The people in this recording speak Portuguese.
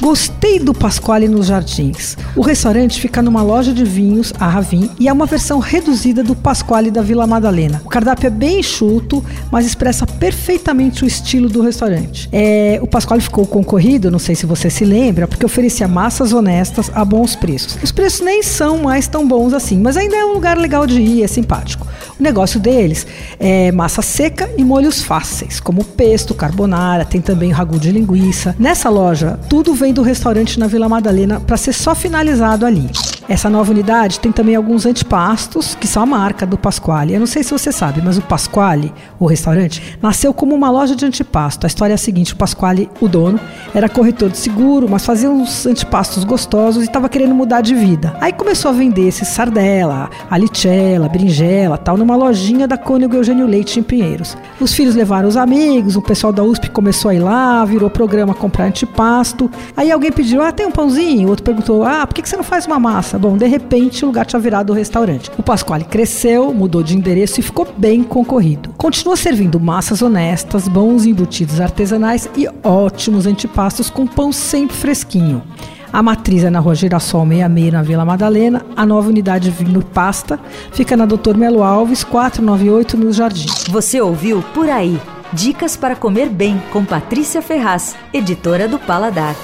Gostei do Pasquale nos Jardins. O restaurante fica numa loja de vinhos, a Ravim, e é uma versão reduzida do Pasquale da Vila Madalena. O cardápio é bem enxuto, mas expressa perfeitamente o estilo do restaurante. É, o Pasquale ficou concorrido, não sei se você se lembra, porque oferecia massas honestas a bons preços. Os preços nem são mais tão bons assim, mas ainda é um lugar legal de ir, é simpático. O negócio deles é massa seca e molhos fáceis, como pesto, carbonara, tem também ragu de linguiça. Nessa loja, tudo vem do restaurante na Vila Madalena para ser só finalizado ali. Essa nova unidade tem também alguns antipastos, que são a marca do Pasquale. Eu não sei se você sabe, mas o Pasquale, o restaurante, nasceu como uma loja de antipasto. A história é a seguinte: o Pasquale, o dono, era corretor de seguro, mas fazia uns antipastos gostosos e estava querendo mudar de vida. Aí começou a vender esse sardela, alicella, berinjela, tal, numa lojinha da Cônego Eugênio Leite em Pinheiros. Os filhos levaram os amigos, o pessoal da USP começou a ir lá, virou programa comprar antipasto. Aí alguém pediu: "Ah, tem um pãozinho?" O outro perguntou: "Ah, por que você não faz uma massa?" Bom, de repente o lugar tinha virado o restaurante. O Pasquale cresceu, mudou de endereço e ficou bem concorrido. Continua servindo massas honestas, bons embutidos artesanais e ótimos antipastos com pão sempre fresquinho. A matriz é na rua Girassol 66, na Vila Madalena. A nova unidade Vinho Pasta fica na Doutor Melo Alves, 498, no Jardim. Você ouviu Por Aí. Dicas para comer bem com Patrícia Ferraz, editora do Paladar.